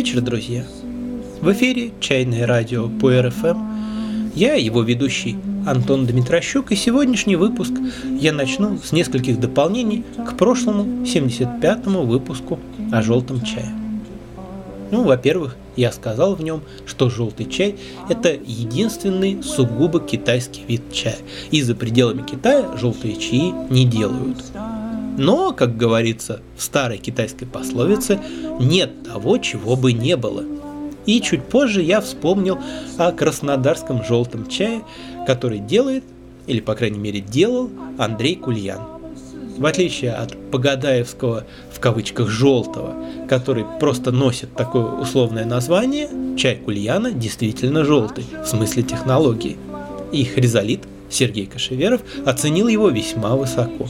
вечер, друзья! В эфире «Чайное радио» по РФМ. Я, его ведущий Антон Дмитрощук, и сегодняшний выпуск я начну с нескольких дополнений к прошлому 75-му выпуску о желтом чае. Ну, во-первых, я сказал в нем, что желтый чай – это единственный сугубо китайский вид чая, и за пределами Китая желтые чаи не делают. Но, как говорится в старой китайской пословице, нет того, чего бы не было. И чуть позже я вспомнил о краснодарском желтом чае, который делает, или по крайней мере делал, Андрей Кульян. В отличие от Погадаевского, в кавычках, желтого, который просто носит такое условное название, чай Кульяна действительно желтый, в смысле технологии. И Хризолит Сергей Кашеверов оценил его весьма высоко.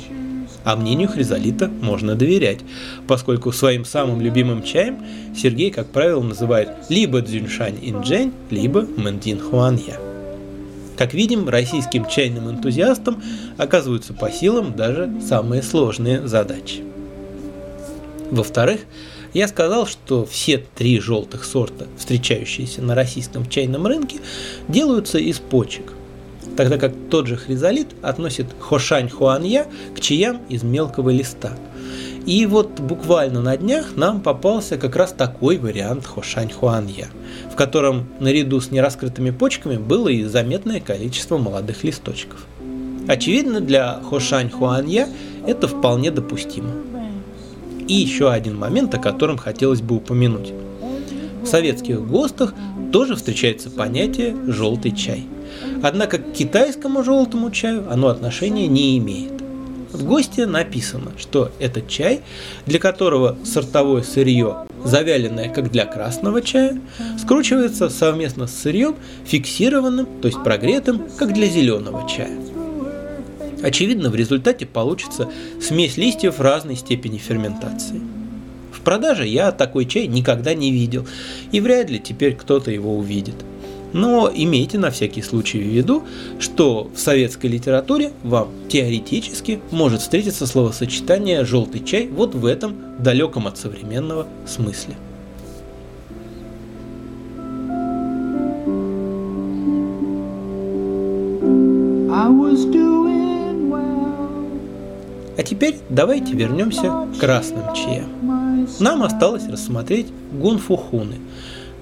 А мнению Хризолита можно доверять, поскольку своим самым любимым чаем Сергей, как правило, называет либо Цзюньшань Инджень, либо Мэндин Хуанья. Как видим, российским чайным энтузиастам оказываются по силам даже самые сложные задачи. Во-вторых, я сказал, что все три желтых сорта, встречающиеся на российском чайном рынке, делаются из почек тогда как тот же хризолит относит хошань хуанья к чаям из мелкого листа. И вот буквально на днях нам попался как раз такой вариант хошань хуанья, в котором наряду с нераскрытыми почками было и заметное количество молодых листочков. Очевидно, для хошань хуанья это вполне допустимо. И еще один момент, о котором хотелось бы упомянуть. В советских ГОСТах тоже встречается понятие «желтый чай». Однако к китайскому желтому чаю оно отношения не имеет. В гости написано, что это чай, для которого сортовое сырье, завяленное как для красного чая, скручивается совместно с сырьем, фиксированным, то есть прогретым, как для зеленого чая. Очевидно, в результате получится смесь листьев разной степени ферментации. В продаже я такой чай никогда не видел, и вряд ли теперь кто-то его увидит. Но имейте на всякий случай в виду, что в советской литературе вам теоретически может встретиться словосочетание «желтый чай» вот в этом далеком от современного смысле. А теперь давайте вернемся к красным чаям. Нам осталось рассмотреть гунфухуны –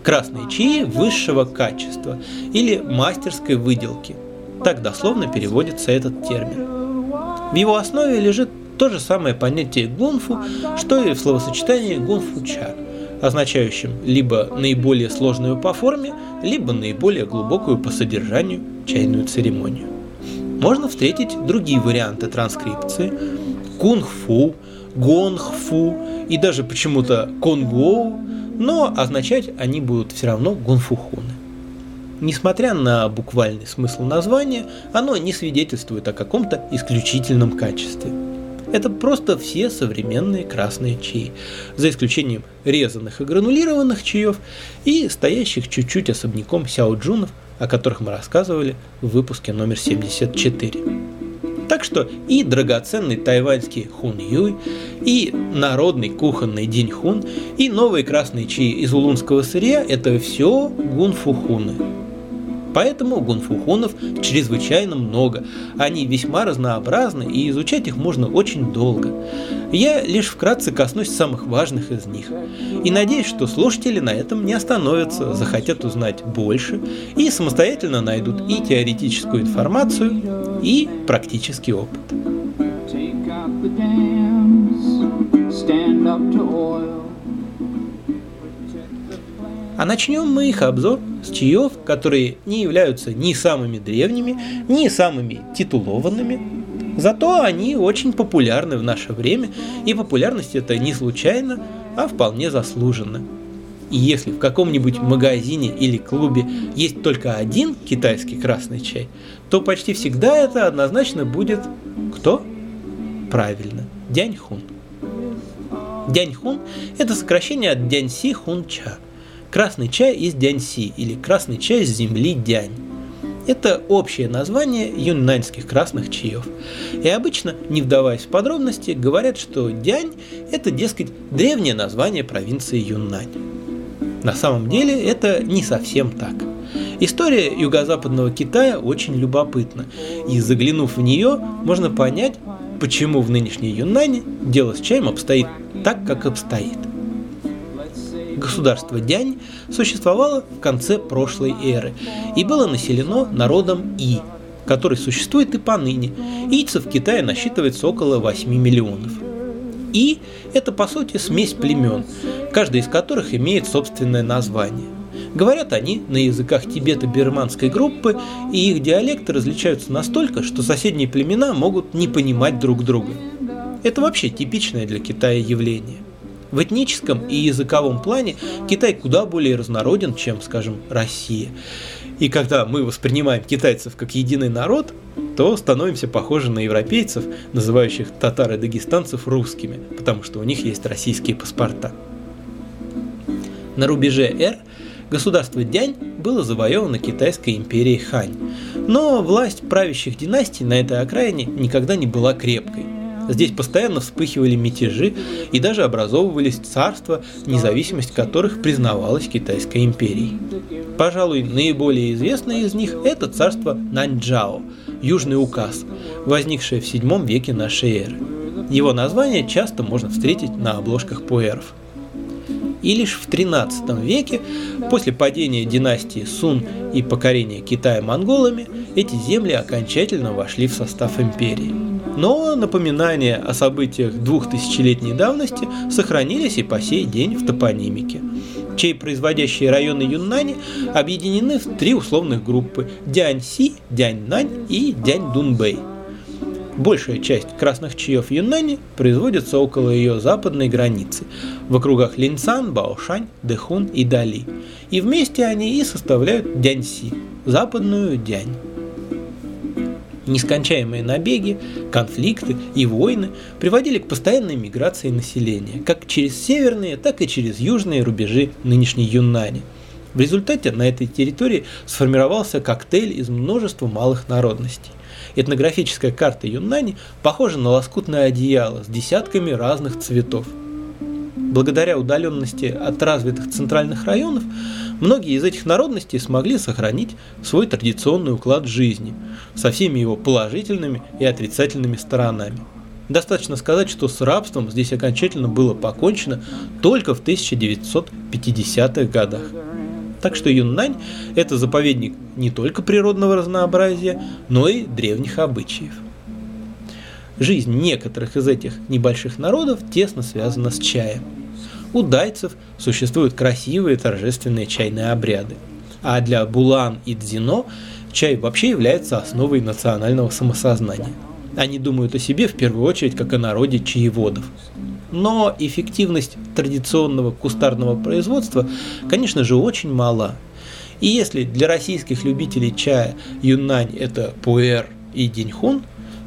красные чаи высшего качества или мастерской выделки. Так дословно переводится этот термин. В его основе лежит то же самое понятие гунфу, что и в словосочетании гунфу-ча, означающим либо наиболее сложную по форме, либо наиболее глубокую по содержанию чайную церемонию. Можно встретить другие варианты транскрипции – кунг-фу, гонг-фу и даже почему-то конгоу, но означать они будут все равно гунфухуны. Несмотря на буквальный смысл названия, оно не свидетельствует о каком-то исключительном качестве. Это просто все современные красные чаи, за исключением резанных и гранулированных чаев и стоящих чуть-чуть особняком сяоджунов, о которых мы рассказывали в выпуске номер 74. Так что и драгоценный тайваньский хун юй, и народный кухонный динь хун, и новые красные чаи из улунского сырья – это все гунфухуны. Поэтому гунфухунов чрезвычайно много. Они весьма разнообразны, и изучать их можно очень долго. Я лишь вкратце коснусь самых важных из них. И надеюсь, что слушатели на этом не остановятся, захотят узнать больше и самостоятельно найдут и теоретическую информацию, и практический опыт. А начнем мы их обзор с чаев, которые не являются ни самыми древними, ни самыми титулованными. Зато они очень популярны в наше время, и популярность это не случайно, а вполне заслуженно. И если в каком-нибудь магазине или клубе есть только один китайский красный чай, то почти всегда это однозначно будет кто? Правильно, дяньхун. Дяньхун – это сокращение от дяньси хунча – Красный чай из Дяньси или красный чай с земли Дянь. Это общее название юннаньских красных чаев. И обычно, не вдаваясь в подробности, говорят, что Дянь – это, дескать, древнее название провинции Юннань. На самом деле это не совсем так. История юго-западного Китая очень любопытна, и заглянув в нее, можно понять, почему в нынешней Юнане дело с чаем обстоит так, как обстоит. Государство Дянь существовало в конце прошлой эры и было населено народом И, который существует и поныне. Ийцев в Китае насчитывается около 8 миллионов. И – это, по сути, смесь племен, каждый из которых имеет собственное название. Говорят они на языках тибето-бирманской группы, и их диалекты различаются настолько, что соседние племена могут не понимать друг друга. Это вообще типичное для Китая явление. В этническом и языковом плане Китай куда более разнороден, чем, скажем, Россия. И когда мы воспринимаем китайцев как единый народ, то становимся похожи на европейцев, называющих татар и дагестанцев русскими, потому что у них есть российские паспорта. На рубеже Р государство Дянь было завоевано китайской империей Хань, но власть правящих династий на этой окраине никогда не была крепкой – Здесь постоянно вспыхивали мятежи и даже образовывались царства, независимость которых признавалась Китайской империей. Пожалуй, наиболее известное из них – это царство Наньчжао, Южный указ, возникшее в VII веке нашей эры. Его название часто можно встретить на обложках пуэров. И лишь в XIII веке, после падения династии Сун и покорения Китая монголами, эти земли окончательно вошли в состав империи. Но напоминания о событиях двухтысячелетней давности сохранились и по сей день в топонимике чей производящие районы Юннани объединены в три условных группы – Дянь-Си, Дянь-Нань и Дянь-Дунбэй. Большая часть красных чаев Юннани производится около ее западной границы, в округах Линцан, Баошань, Дэхун и Дали. И вместе они и составляют Дянь-Си, западную Дянь. Нескончаемые набеги, конфликты и войны приводили к постоянной миграции населения, как через северные, так и через южные рубежи нынешней Юннани. В результате на этой территории сформировался коктейль из множества малых народностей. Этнографическая карта Юннани похожа на лоскутное одеяло с десятками разных цветов. Благодаря удаленности от развитых центральных районов, Многие из этих народностей смогли сохранить свой традиционный уклад жизни со всеми его положительными и отрицательными сторонами. Достаточно сказать, что с рабством здесь окончательно было покончено только в 1950-х годах. Так что Юннань – это заповедник не только природного разнообразия, но и древних обычаев. Жизнь некоторых из этих небольших народов тесно связана с чаем – у дайцев существуют красивые торжественные чайные обряды. А для булан и дзино чай вообще является основой национального самосознания. Они думают о себе в первую очередь как о народе чаеводов. Но эффективность традиционного кустарного производства, конечно же, очень мала. И если для российских любителей чая юннань – это пуэр и деньхун,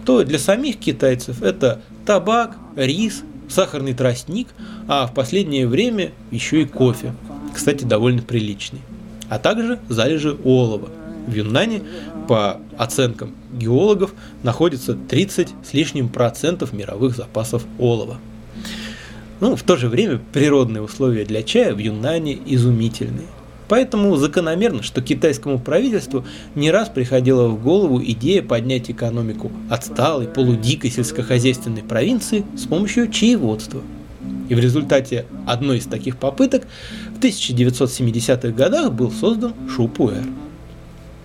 то для самих китайцев это табак, рис, сахарный тростник, а в последнее время еще и кофе, кстати, довольно приличный, а также залежи олова. В Юннане, по оценкам геологов, находится 30 с лишним процентов мировых запасов олова. Ну, в то же время природные условия для чая в Юннане изумительные. Поэтому закономерно, что китайскому правительству не раз приходила в голову идея поднять экономику отсталой, полудикой сельскохозяйственной провинции с помощью чаеводства. И в результате одной из таких попыток в 1970-х годах был создан Шупуэр.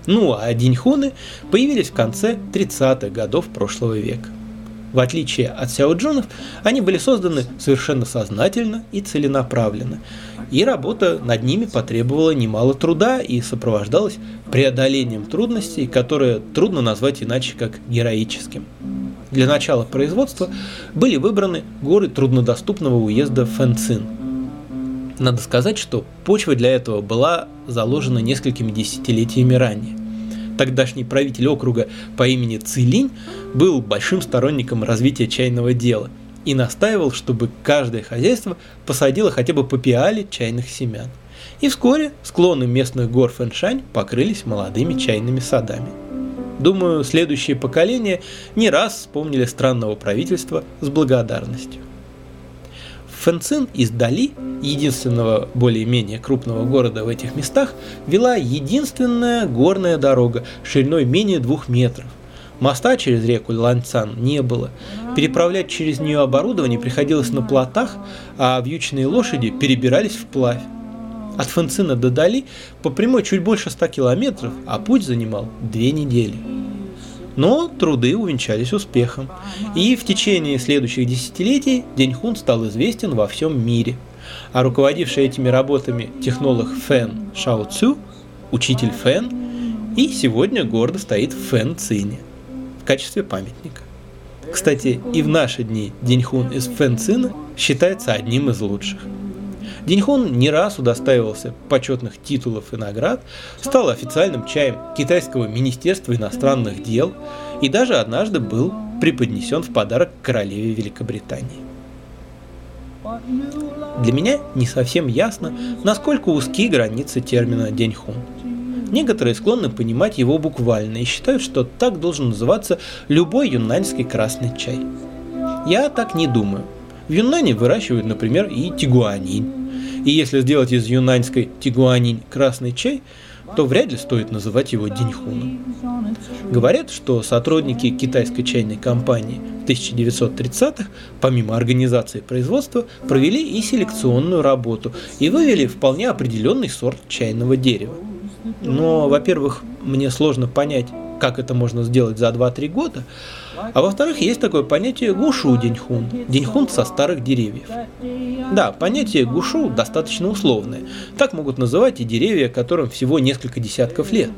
Ну а Диньхуны появились в конце 30-х годов прошлого века. В отличие от сяоджунов, они были созданы совершенно сознательно и целенаправленно, и работа над ними потребовала немало труда и сопровождалась преодолением трудностей, которые трудно назвать иначе как героическим. Для начала производства были выбраны горы труднодоступного уезда Фэнцин. Надо сказать, что почва для этого была заложена несколькими десятилетиями ранее. Тогдашний правитель округа по имени Цилинь был большим сторонником развития чайного дела – и настаивал, чтобы каждое хозяйство посадило хотя бы по пиале чайных семян. И вскоре склоны местных гор Фэншань покрылись молодыми чайными садами. Думаю, следующие поколения не раз вспомнили странного правительства с благодарностью. Фэнцин из Дали, единственного более-менее крупного города в этих местах, вела единственная горная дорога шириной менее двух метров. Моста через реку Ланцан не было. Переправлять через нее оборудование приходилось на плотах, а вьючные лошади перебирались вплавь. От Фэнцина до Дали по прямой чуть больше 100 километров, а путь занимал две недели. Но труды увенчались успехом, и в течение следующих десятилетий Деньхун стал известен во всем мире. А руководивший этими работами технолог Фэн Шао Цю, учитель Фэн, и сегодня гордо стоит в Фэн Цине в качестве памятника. Кстати, и в наши дни Деньхун из Фэн Цина считается одним из лучших. Деньхун не раз удостаивался почетных титулов и наград, стал официальным чаем китайского министерства иностранных дел и даже однажды был преподнесен в подарок королеве Великобритании. Для меня не совсем ясно, насколько узки границы термина «деньхун». Некоторые склонны понимать его буквально и считают, что так должен называться любой юннаньский красный чай. Я так не думаю. В Юннане выращивают, например, и тигуанин, и если сделать из юнаньской тигуанинь красный чай, то вряд ли стоит называть его диньхуном. Говорят, что сотрудники китайской чайной компании в 1930-х, помимо организации производства, провели и селекционную работу и вывели вполне определенный сорт чайного дерева. Но, во-первых, мне сложно понять, как это можно сделать за 2-3 года, а во-вторых, есть такое понятие гушу деньхун, деньхун со старых деревьев. Да, понятие гушу достаточно условное. Так могут называть и деревья, которым всего несколько десятков лет.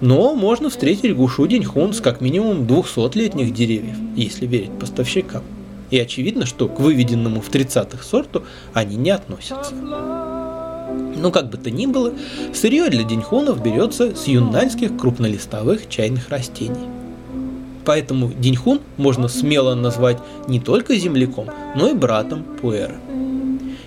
Но можно встретить гушу деньхун с как минимум 200-летних деревьев, если верить поставщикам. И очевидно, что к выведенному в 30-х сорту они не относятся. Но как бы то ни было, сырье для деньхунов берется с юннаньских крупнолистовых чайных растений. Поэтому деньхун можно смело назвать не только земляком, но и братом пуэра.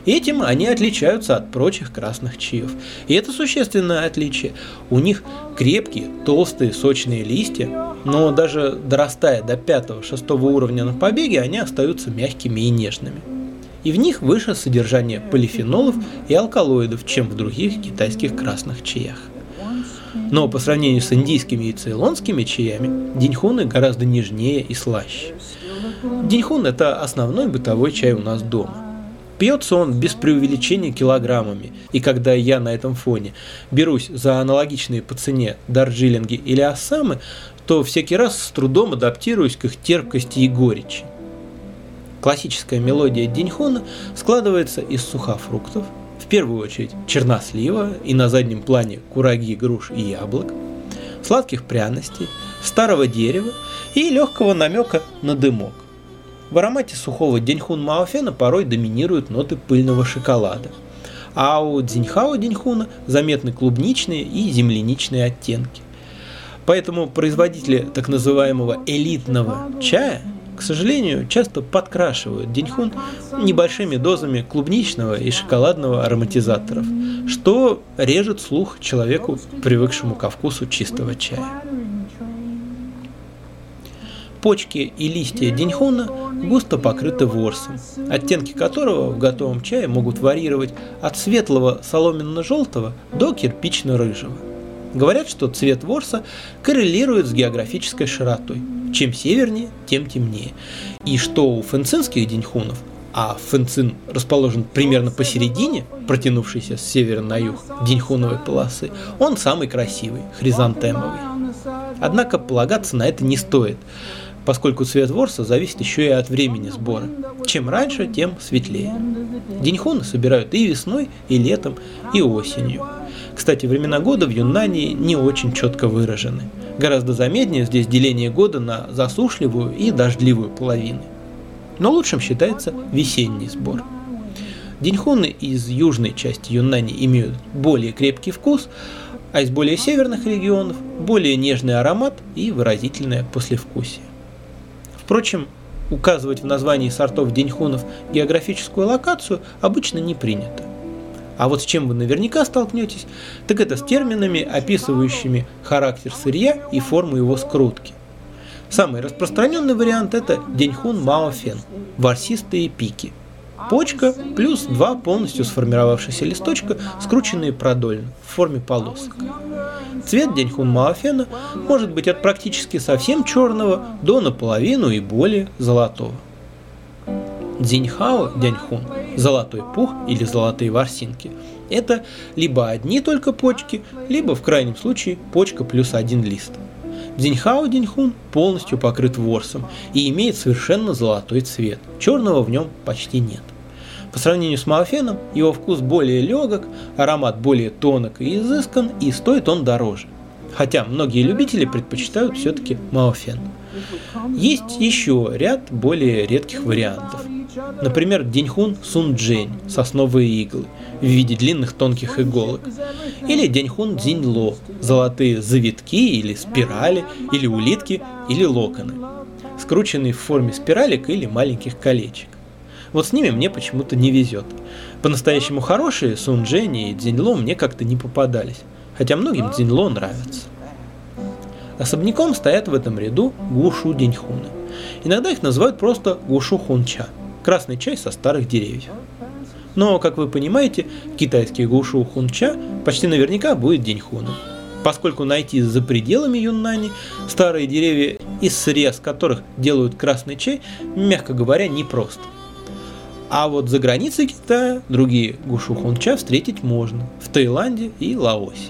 Этим они отличаются от прочих красных чаев. И это существенное отличие. У них крепкие, толстые, сочные листья, но даже дорастая до 5-6 уровня на побеге, они остаются мягкими и нежными и в них выше содержание полифенолов и алкалоидов, чем в других китайских красных чаях. Но по сравнению с индийскими и цейлонскими чаями, диньхуны гораздо нежнее и слаще. Диньхун – это основной бытовой чай у нас дома. Пьется он без преувеличения килограммами, и когда я на этом фоне берусь за аналогичные по цене дарджилинги или ассамы, то всякий раз с трудом адаптируюсь к их терпкости и горечи. Классическая мелодия Диньхуна складывается из сухофруктов, в первую очередь чернослива и на заднем плане кураги, груш и яблок, сладких пряностей, старого дерева и легкого намека на дымок. В аромате сухого Деньхун Маофена порой доминируют ноты пыльного шоколада, а у Дзиньхао Деньхуна заметны клубничные и земляничные оттенки. Поэтому производители так называемого элитного чая к сожалению, часто подкрашивают деньхун небольшими дозами клубничного и шоколадного ароматизаторов, что режет слух человеку, привыкшему ко вкусу чистого чая. Почки и листья деньхуна густо покрыты ворсом, оттенки которого в готовом чае могут варьировать от светлого соломенно-желтого до кирпично-рыжего. Говорят, что цвет ворса коррелирует с географической широтой – чем севернее, тем темнее. И что у фэнцинских деньхунов, а Фэнцин расположен примерно посередине, протянувшейся с севера на юг деньхуновой полосы, он самый красивый, хризантемовый. Однако полагаться на это не стоит, поскольку цвет ворса зависит еще и от времени сбора. Чем раньше, тем светлее. Деньхуны собирают и весной, и летом, и осенью. Кстати, времена года в Юннане не очень четко выражены. Гораздо заметнее здесь деление года на засушливую и дождливую половины. Но лучшим считается весенний сбор. Деньхуны из южной части Юннани имеют более крепкий вкус, а из более северных регионов более нежный аромат и выразительное послевкусие. Впрочем, указывать в названии сортов деньхунов географическую локацию обычно не принято. А вот с чем вы наверняка столкнетесь, так это с терминами, описывающими характер сырья и форму его скрутки. Самый распространенный вариант это деньхун маофен – ворсистые пики. почка плюс два полностью сформировавшихся листочка, скрученные продольно в форме полосок. Цвет деньхун маофена может быть от практически совсем черного до наполовину и более золотого. Дзиньхао дяньхун, золотой пух или золотые ворсинки, это либо одни только почки, либо в крайнем случае почка плюс один лист. Дзиньхао диньхун полностью покрыт ворсом и имеет совершенно золотой цвет, черного в нем почти нет. По сравнению с маофеном, его вкус более легок, аромат более тонок и изыскан, и стоит он дороже. Хотя многие любители предпочитают все-таки маофен. Есть еще ряд более редких вариантов. Например, деньхун сунджень, сосновые иглы, в виде длинных тонких иголок. Или деньхун дзиньло, золотые завитки или спирали, или улитки, или локоны, скрученные в форме спиралек или маленьких колечек. Вот с ними мне почему-то не везет. По-настоящему хорошие сунджени и дзиньло мне как-то не попадались, хотя многим дзиньло нравится. Особняком стоят в этом ряду гушу деньхуны. Иногда их называют просто гушу хунча – красный чай со старых деревьев. Но, как вы понимаете, китайский гушу хунча почти наверняка будет деньхуном, поскольку найти за пределами Юннани старые деревья, из срез которых делают красный чай, мягко говоря, непросто. А вот за границей Китая другие гушу хунча встретить можно в Таиланде и Лаосе.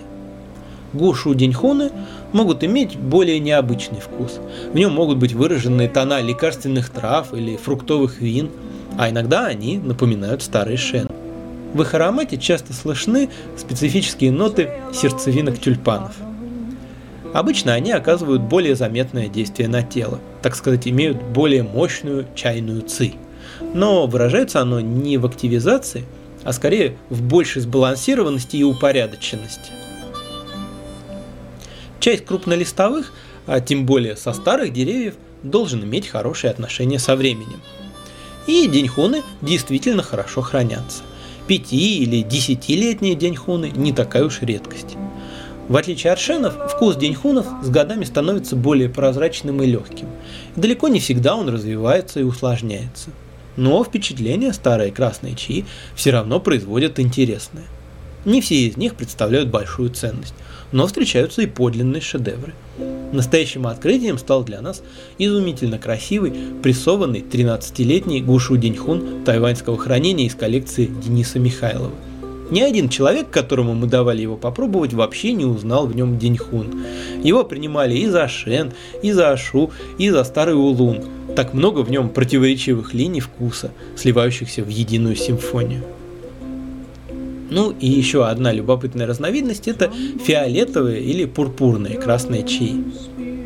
Гушу деньхуны могут иметь более необычный вкус. В нем могут быть выражены тона лекарственных трав или фруктовых вин, а иногда они напоминают старый шен. В их аромате часто слышны специфические ноты сердцевинок тюльпанов. Обычно они оказывают более заметное действие на тело, так сказать, имеют более мощную чайную ци. Но выражается оно не в активизации, а скорее в большей сбалансированности и упорядоченности. Часть крупнолистовых, а тем более со старых деревьев, должен иметь хорошие отношения со временем. И деньхуны действительно хорошо хранятся. Пяти- или десятилетние деньхуны не такая уж редкость. В отличие от шенов, вкус деньхунов с годами становится более прозрачным и легким. Далеко не всегда он развивается и усложняется. Но впечатления старые красные чаи все равно производят интересное. Не все из них представляют большую ценность, но встречаются и подлинные шедевры. Настоящим открытием стал для нас изумительно красивый, прессованный 13-летний Гушу Деньхун тайваньского хранения из коллекции Дениса Михайлова. Ни один человек, которому мы давали его попробовать, вообще не узнал в нем Деньхун. Его принимали и за Шен, и за Ашу, и за Старый Улун. Так много в нем противоречивых линий вкуса, сливающихся в единую симфонию. Ну и еще одна любопытная разновидность – это фиолетовые или пурпурные красные чаи.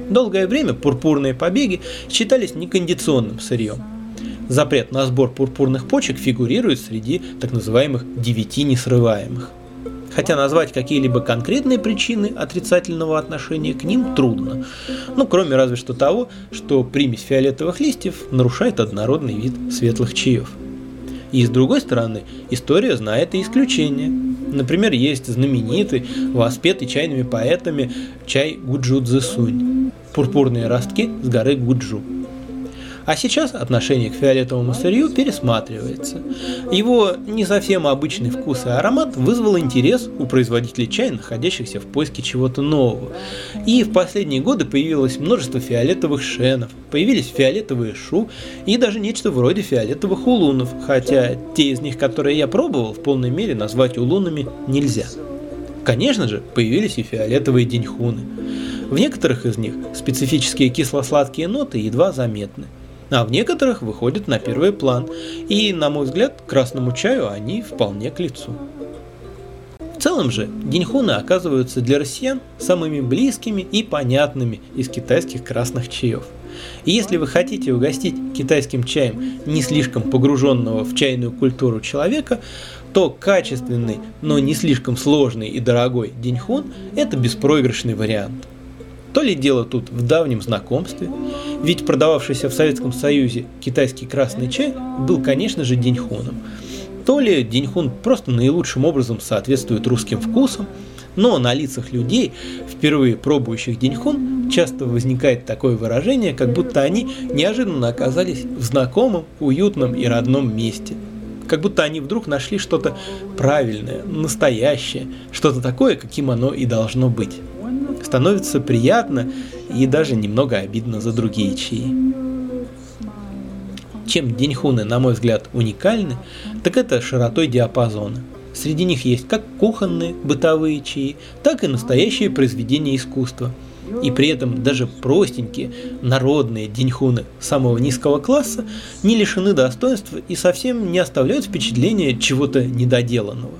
Долгое время пурпурные побеги считались некондиционным сырьем. Запрет на сбор пурпурных почек фигурирует среди так называемых девяти несрываемых. Хотя назвать какие-либо конкретные причины отрицательного отношения к ним трудно. Ну, кроме разве что того, что примесь фиолетовых листьев нарушает однородный вид светлых чаев. И с другой стороны, история знает и исключения. Например, есть знаменитый, воспетый чайными поэтами чай Гуджу Цзэсунь – пурпурные ростки с горы Гуджу. А сейчас отношение к фиолетовому сырью пересматривается. Его не совсем обычный вкус и аромат вызвал интерес у производителей чая, находящихся в поиске чего-то нового. И в последние годы появилось множество фиолетовых шенов, появились фиолетовые шу и даже нечто вроде фиолетовых улунов, хотя те из них, которые я пробовал, в полной мере назвать улунами нельзя. Конечно же, появились и фиолетовые деньхуны. В некоторых из них специфические кисло-сладкие ноты едва заметны а в некоторых выходят на первый план, и, на мой взгляд, красному чаю они вполне к лицу. В целом же, деньхуны оказываются для россиян самыми близкими и понятными из китайских красных чаев. И если вы хотите угостить китайским чаем не слишком погруженного в чайную культуру человека, то качественный, но не слишком сложный и дорогой деньхун – это беспроигрышный вариант – то ли дело тут в давнем знакомстве, ведь продававшийся в Советском Союзе китайский красный чай был, конечно же, деньхуном. То ли деньхун просто наилучшим образом соответствует русским вкусам, но на лицах людей, впервые пробующих деньхун, часто возникает такое выражение, как будто они неожиданно оказались в знакомом, уютном и родном месте. Как будто они вдруг нашли что-то правильное, настоящее, что-то такое, каким оно и должно быть. Становится приятно и даже немного обидно за другие чаи. Чем деньхуны, на мой взгляд, уникальны, так это широтой диапазона. Среди них есть как кухонные, бытовые чаи, так и настоящие произведения искусства. И при этом даже простенькие, народные деньхуны самого низкого класса не лишены достоинства и совсем не оставляют впечатления чего-то недоделанного.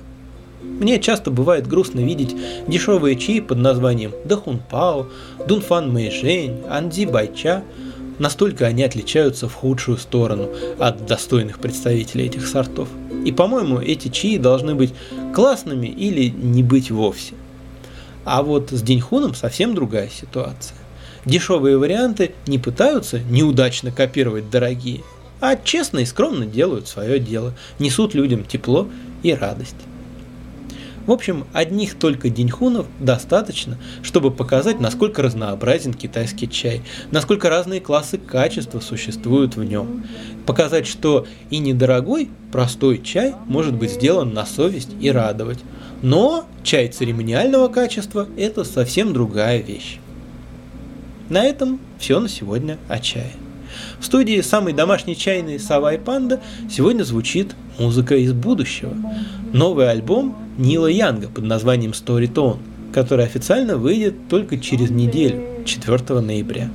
Мне часто бывает грустно видеть дешевые чаи под названием Дахунпао, Дунфан Мэйжэнь, Анди Байча. Настолько они отличаются в худшую сторону от достойных представителей этих сортов. И, по-моему, эти чаи должны быть классными или не быть вовсе. А вот с Деньхуном совсем другая ситуация. Дешевые варианты не пытаются неудачно копировать дорогие, а честно и скромно делают свое дело, несут людям тепло и радость. В общем, одних только деньхунов достаточно, чтобы показать, насколько разнообразен китайский чай, насколько разные классы качества существуют в нем. Показать, что и недорогой, простой чай может быть сделан на совесть и радовать. Но чай церемониального качества – это совсем другая вещь. На этом все на сегодня о чае. В студии самый домашний чайный Сава и Панда сегодня звучит музыка из будущего. Новый альбом Нила Янга под названием Story Tone, который официально выйдет только через неделю, 4 ноября.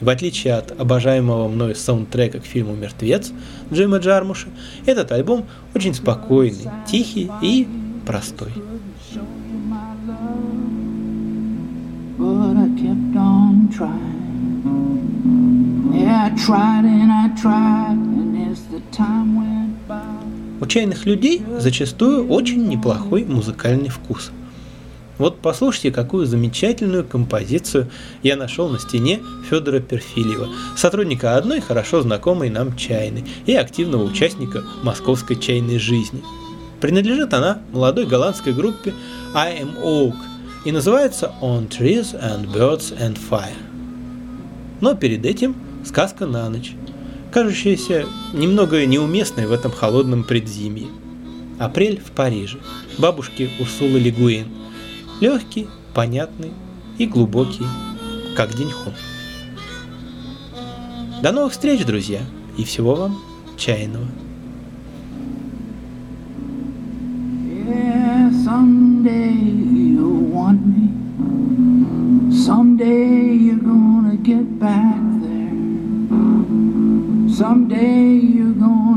в отличие от обожаемого мной саундтрека к фильму «Мертвец» Джима Джармуша, этот альбом очень спокойный, тихий и простой. But I kept on trying. У чайных людей зачастую очень неплохой музыкальный вкус. Вот послушайте, какую замечательную композицию я нашел на стене Федора Перфильева, сотрудника одной хорошо знакомой нам чайной и активного участника московской чайной жизни. Принадлежит она молодой голландской группе I Am Oak и называется On Trees and Birds and Fire. Но перед этим – Сказка на ночь, кажущаяся немного неуместной в этом холодном предзимье. Апрель в Париже. Бабушки Урсулы Легуин. Легкий, понятный и глубокий, как деньхун. До новых встреч, друзья, и всего вам чайного. Yeah, get back there. Someday you're gonna